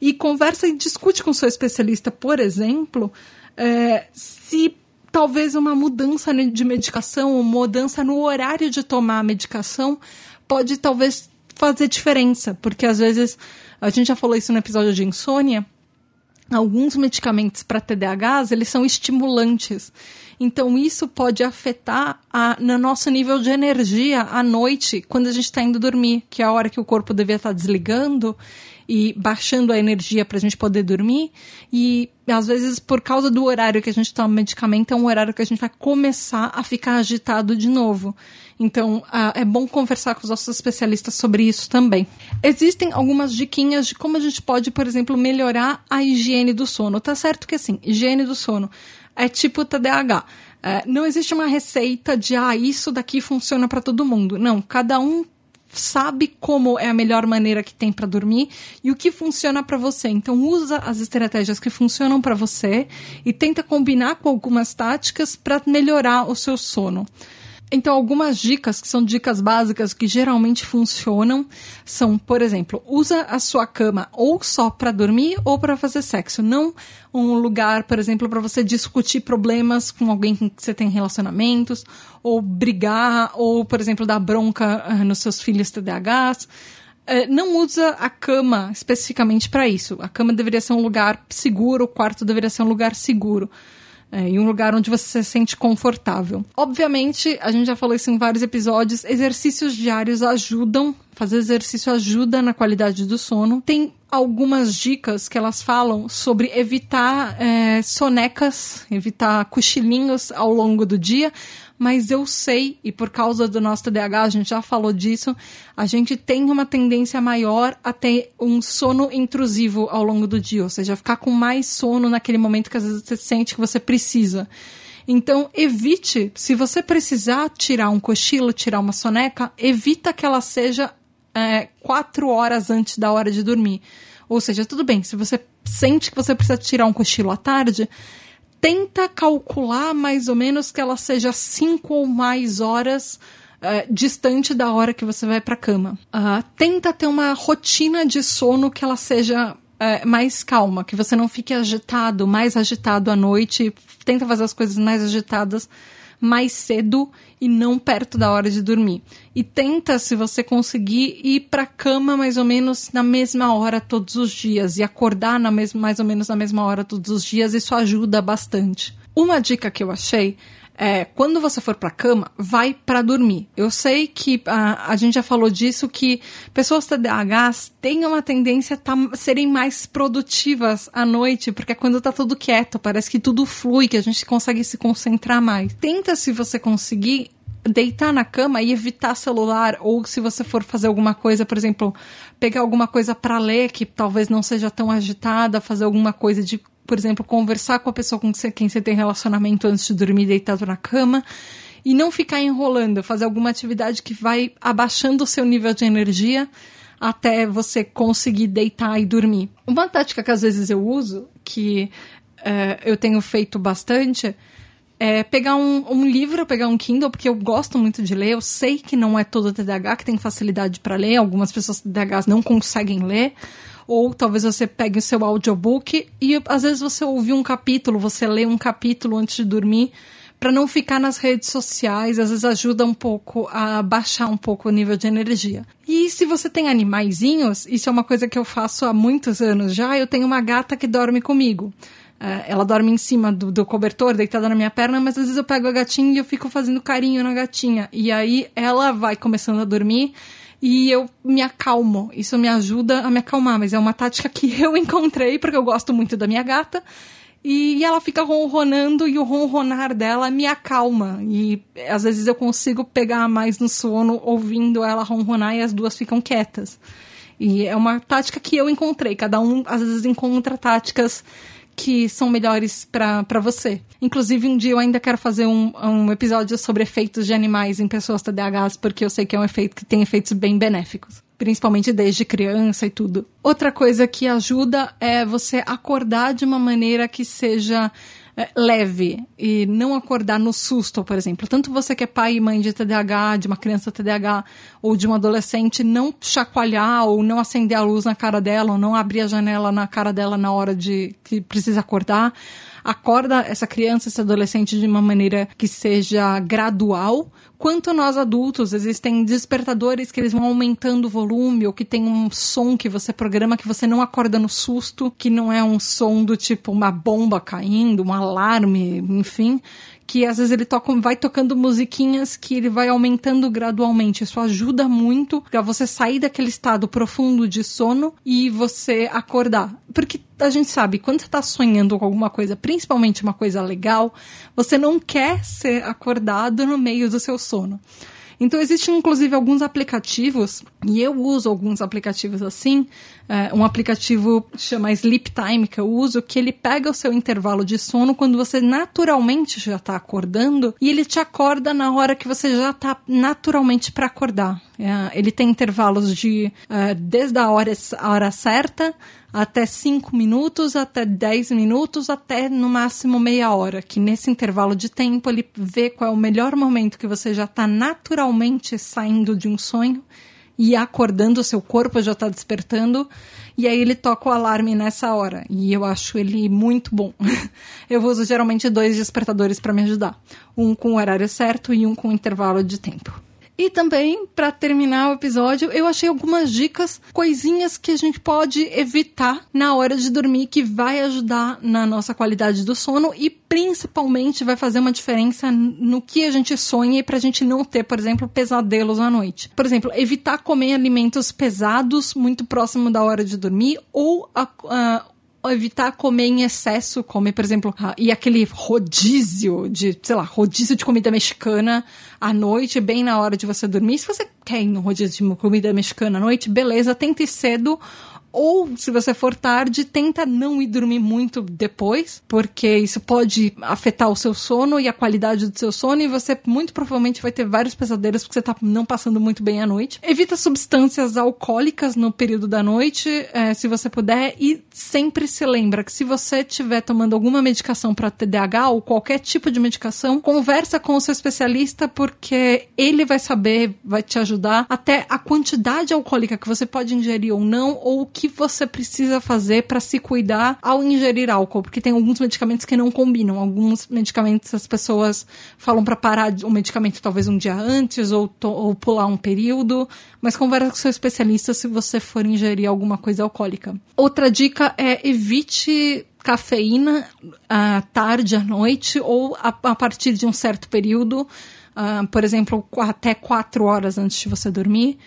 E conversa e discute com seu especialista, por exemplo, é, se talvez uma mudança de medicação, ou mudança no horário de tomar a medicação, pode talvez fazer diferença, porque às vezes a gente já falou isso no episódio de insônia alguns medicamentos para TDAHs, eles são estimulantes. Então, isso pode afetar a, no nosso nível de energia à noite, quando a gente está indo dormir, que é a hora que o corpo devia estar tá desligando e baixando a energia para a gente poder dormir. E, às vezes, por causa do horário que a gente toma medicamento, é um horário que a gente vai começar a ficar agitado de novo. Então, é bom conversar com os nossos especialistas sobre isso também. Existem algumas diquinhas de como a gente pode, por exemplo, melhorar a higiene do sono. Tá certo que assim, higiene do sono é tipo TDAH. É, não existe uma receita de ah, isso daqui funciona para todo mundo. Não, cada um sabe como é a melhor maneira que tem para dormir e o que funciona para você. Então usa as estratégias que funcionam para você e tenta combinar com algumas táticas para melhorar o seu sono. Então, algumas dicas que são dicas básicas que geralmente funcionam são, por exemplo, usa a sua cama ou só para dormir ou para fazer sexo, não um lugar, por exemplo, para você discutir problemas com alguém com que você tem relacionamentos, ou brigar, ou, por exemplo, dar bronca uh, nos seus filhos TDAHs. Uh, não usa a cama especificamente para isso. A cama deveria ser um lugar seguro, o quarto deveria ser um lugar seguro é, em um lugar onde você se sente confortável. Obviamente, a gente já falou isso em vários episódios, exercícios diários ajudam, fazer exercício ajuda na qualidade do sono. Tem algumas dicas que elas falam sobre evitar é, sonecas, evitar cochilinhos ao longo do dia, mas eu sei, e por causa do nosso TDAH, a gente já falou disso, a gente tem uma tendência maior a ter um sono intrusivo ao longo do dia, ou seja, ficar com mais sono naquele momento que às vezes você sente que você precisa. Então, evite, se você precisar tirar um cochilo, tirar uma soneca, evita que ela seja é, quatro horas antes da hora de dormir. Ou seja, tudo bem, se você sente que você precisa tirar um cochilo à tarde, tenta calcular mais ou menos que ela seja cinco ou mais horas uh, distante da hora que você vai para a cama. Uh, tenta ter uma rotina de sono que ela seja uh, mais calma, que você não fique agitado, mais agitado à noite. Tenta fazer as coisas mais agitadas mais cedo e não perto da hora de dormir. E tenta, se você conseguir, ir para cama mais ou menos na mesma hora todos os dias e acordar na mais ou menos na mesma hora todos os dias. Isso ajuda bastante. Uma dica que eu achei é, quando você for para cama, vai para dormir. Eu sei que a, a gente já falou disso que pessoas TDAHs têm uma tendência a tá, serem mais produtivas à noite, porque é quando tá tudo quieto, parece que tudo flui, que a gente consegue se concentrar mais. Tenta se você conseguir deitar na cama e evitar celular ou se você for fazer alguma coisa, por exemplo, pegar alguma coisa para ler que talvez não seja tão agitada, fazer alguma coisa de por exemplo, conversar com a pessoa com quem você tem relacionamento antes de dormir deitado na cama e não ficar enrolando, fazer alguma atividade que vai abaixando o seu nível de energia até você conseguir deitar e dormir. Uma tática que às vezes eu uso, que uh, eu tenho feito bastante, é pegar um, um, livro, pegar um Kindle, porque eu gosto muito de ler. Eu sei que não é todo TDAH que tem facilidade para ler, algumas pessoas TDAHs não conseguem ler ou talvez você pegue o seu audiobook e às vezes você ouvir um capítulo, você lê um capítulo antes de dormir, para não ficar nas redes sociais, às vezes ajuda um pouco a baixar um pouco o nível de energia. E se você tem animaizinhos, isso é uma coisa que eu faço há muitos anos já, eu tenho uma gata que dorme comigo. Uh, ela dorme em cima do, do, cobertor, deitada na minha perna, mas às vezes eu pego a gatinha e eu fico fazendo carinho na gatinha. E aí ela vai começando a dormir e eu me acalmo. Isso me ajuda a me acalmar, mas é uma tática que eu encontrei porque eu gosto muito da minha gata. E, ela fica ronronando e o ronronar dela me acalma. E às vezes eu consigo pegar mais no sono ouvindo ela ronronar e as duas ficam quietas. E é uma tática que eu encontrei. Cada um às vezes encontra táticas que são melhores para você. Inclusive, um dia eu ainda quero fazer um, um episódio sobre efeitos de animais em pessoas TDAHs, porque eu sei que é um efeito que tem efeitos bem benéficos. Principalmente desde criança e tudo. Outra coisa que ajuda é você acordar de uma maneira que seja leve e não acordar no susto, por exemplo. Tanto você que é pai e mãe de TDAH, de uma criança TDAH ou de um adolescente, não chacoalhar ou não acender a luz na cara dela ou não abrir a janela na cara dela na hora de que precisa acordar acorda essa criança, esse adolescente de uma maneira que seja gradual. Quanto nós adultos, existem despertadores que eles vão aumentando o volume ou que tem um som que você programa que você não acorda no susto, que não é um som do tipo uma bomba caindo, um alarme, enfim, que às vezes ele toca, vai tocando musiquinhas que ele vai aumentando gradualmente. Isso ajuda muito para você sair daquele estado profundo de sono e você acordar. Porque a gente sabe, quando você está sonhando com alguma coisa, principalmente uma coisa legal, você não quer ser acordado no meio do seu sono. Então, existem inclusive alguns aplicativos, e eu uso alguns aplicativos assim. É, um aplicativo chama Sleep Time, que eu uso, que ele pega o seu intervalo de sono quando você naturalmente já está acordando, e ele te acorda na hora que você já está naturalmente para acordar. É, ele tem intervalos de é, desde a hora, a hora certa até 5 minutos, até 10 minutos, até no máximo meia hora. Que nesse intervalo de tempo ele vê qual é o melhor momento que você já está naturalmente saindo de um sonho e acordando, o seu corpo já está despertando. E aí ele toca o alarme nessa hora. E eu acho ele muito bom. eu uso geralmente dois despertadores para me ajudar. Um com o horário certo e um com intervalo de tempo. E também, para terminar o episódio, eu achei algumas dicas, coisinhas que a gente pode evitar na hora de dormir, que vai ajudar na nossa qualidade do sono e principalmente vai fazer uma diferença no que a gente sonha e pra gente não ter, por exemplo, pesadelos à noite. Por exemplo, evitar comer alimentos pesados muito próximo da hora de dormir ou a, evitar comer em excesso, comer, por exemplo, ah, e aquele rodízio de, sei lá, rodízio de comida mexicana à noite, bem na hora de você dormir. Se você quer ir no rodízio de comida mexicana à noite, beleza, tente cedo ou, se você for tarde, tenta não ir dormir muito depois, porque isso pode afetar o seu sono e a qualidade do seu sono, e você muito provavelmente vai ter vários pesadelos porque você tá não passando muito bem à noite. Evita substâncias alcoólicas no período da noite, é, se você puder, e sempre se lembra que se você estiver tomando alguma medicação para TDAH ou qualquer tipo de medicação, conversa com o seu especialista, porque ele vai saber, vai te ajudar até a quantidade alcoólica que você pode ingerir ou não, ou o que que você precisa fazer para se cuidar ao ingerir álcool, porque tem alguns medicamentos que não combinam. Alguns medicamentos as pessoas falam para parar o medicamento talvez um dia antes ou, ou pular um período, mas conversa com seu especialista se você for ingerir alguma coisa alcoólica. Outra dica é evite cafeína à tarde, à noite ou a, a partir de um certo período, uh, por exemplo, até quatro horas antes de você dormir.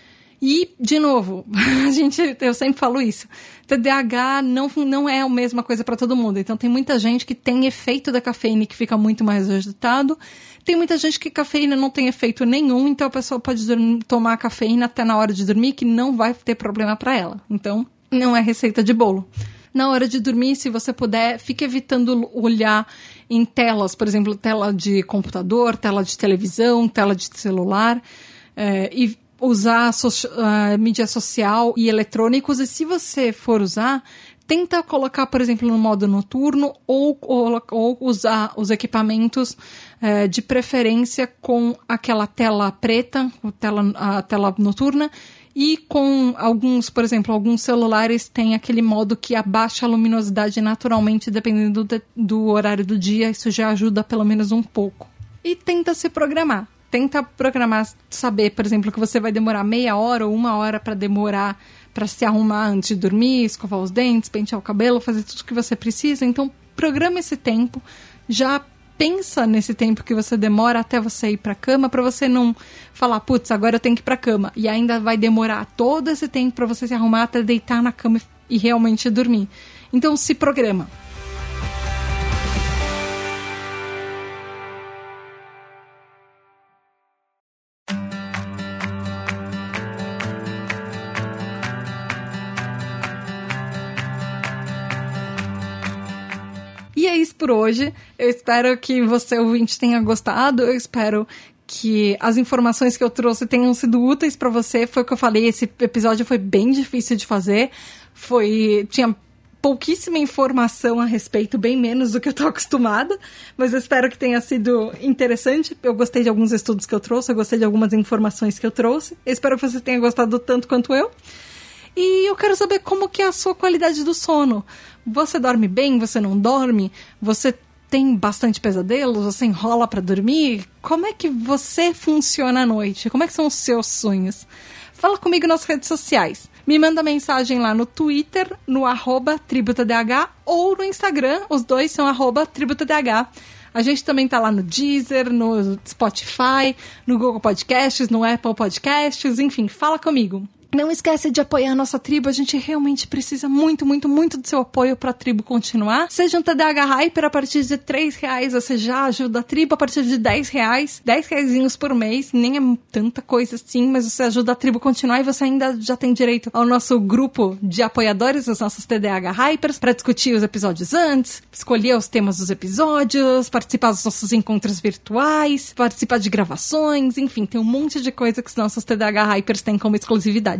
E, de novo, a gente, eu sempre falo isso. TDAH não, não é a mesma coisa para todo mundo. Então, tem muita gente que tem efeito da cafeína que fica muito mais agitado. Tem muita gente que cafeína não tem efeito nenhum, então a pessoa pode tomar cafeína até na hora de dormir, que não vai ter problema para ela. Então, não é receita de bolo. Na hora de dormir, se você puder, fique evitando olhar em telas, por exemplo, tela de computador, tela de televisão, tela de celular. É, e usar so uh, mídia social e eletrônicos, e se você for usar, tenta colocar, por exemplo, no modo noturno ou, ou, usar os equipamentos uh, de preferência com aquela tela preta, a tela, a tela noturna, e com alguns, por exemplo, alguns celulares têm aquele modo que abaixa a luminosidade naturalmente, dependendo do, do horário do dia. Isso já ajuda pelo menos um pouco. E tenta se programar tenta programar, saber, por exemplo, que você vai demorar meia hora ou uma hora para demorar para se arrumar antes de dormir, escovar os dentes, pentear o cabelo, fazer tudo que você precisa. Então, programa esse tempo, já pensa nesse tempo que você demora até você ir para cama para você não falar, putz, agora eu tenho que ir para cama e ainda vai demorar todo esse tempo para você se arrumar até deitar na cama e realmente dormir. Então, se programa. Por hoje. Eu espero que você, ouvinte, tenha gostado. Eu espero que as informações que eu trouxe tenham sido úteis para você. Foi o que eu falei, esse episódio foi bem difícil de fazer. Foi. Tinha pouquíssima informação a respeito, bem menos do que eu tô acostumada, mas eu espero que tenha sido interessante. Eu gostei de alguns estudos que eu trouxe, eu gostei de algumas informações que eu trouxe. Espero que você tenha gostado tanto quanto eu. E eu quero saber como que é a sua qualidade do sono. Você dorme bem? Você não dorme? Você tem bastante pesadelos? Você enrola para dormir? Como é que você funciona à noite? Como é que são os seus sonhos? Fala comigo nas redes sociais. Me manda mensagem lá no Twitter, no arroba tributadh ou no Instagram, os dois são arroba tributadh. A gente também tá lá no Deezer, no Spotify, no Google Podcasts, no Apple Podcasts, enfim, fala comigo. Não esquece de apoiar nossa tribo, a gente realmente precisa muito, muito, muito do seu apoio para a tribo continuar. Seja um TDAH Hyper a partir de 3 reais, você já ajuda a tribo a partir de 10 reais, 10 reais por mês, nem é tanta coisa assim, mas você ajuda a tribo continuar e você ainda já tem direito ao nosso grupo de apoiadores, os nossos TDAH Hypers, para discutir os episódios antes, escolher os temas dos episódios, participar dos nossos encontros virtuais, participar de gravações, enfim, tem um monte de coisa que os nossos TDAH Hypers têm como exclusividade.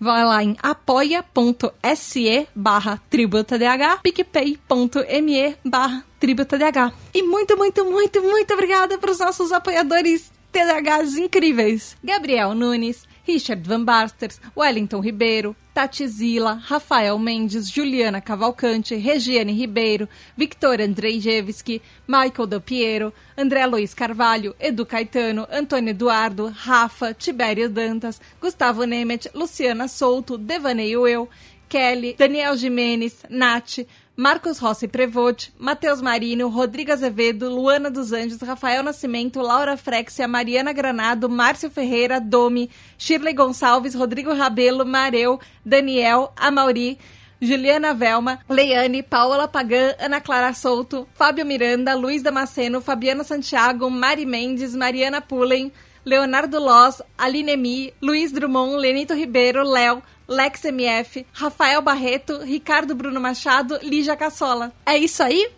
Vai lá em apoia.se barra tributadh, picpay.me barra tributadh. E muito, muito, muito, muito obrigada para os nossos apoiadores TDHs incríveis. Gabriel Nunes, Richard Van Basters, Wellington Ribeiro, Tati Zila, Rafael Mendes, Juliana Cavalcante, Regiane Ribeiro, Victor Andrzejewski, Michael Del Piero, André Luiz Carvalho, Edu Caetano, Antônio Eduardo, Rafa, Tibério Dantas, Gustavo Nemet, Luciana Souto, Devaneio Eu, Kelly, Daniel Jimenez, Nath, Marcos Rossi Prevote, Matheus Marino, Rodrigo Azevedo, Luana dos Anjos, Rafael Nascimento, Laura Frexia, Mariana Granado, Márcio Ferreira, Domi, Shirley Gonçalves, Rodrigo Rabelo, Mareu, Daniel, Amauri, Juliana Velma, Leiane, Paola Pagan, Ana Clara Souto, Fábio Miranda, Luiz Damasceno, Fabiana Santiago, Mari Mendes, Mariana Pullen, Leonardo Loz, Aline Mi, Luiz Drummond, Lenito Ribeiro, Léo, Lex MF, Rafael Barreto, Ricardo Bruno Machado, Lígia Cassola. É isso aí.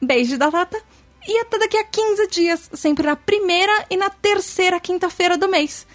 Beijo da Tata. E até daqui a 15 dias, sempre na primeira e na terceira quinta-feira do mês.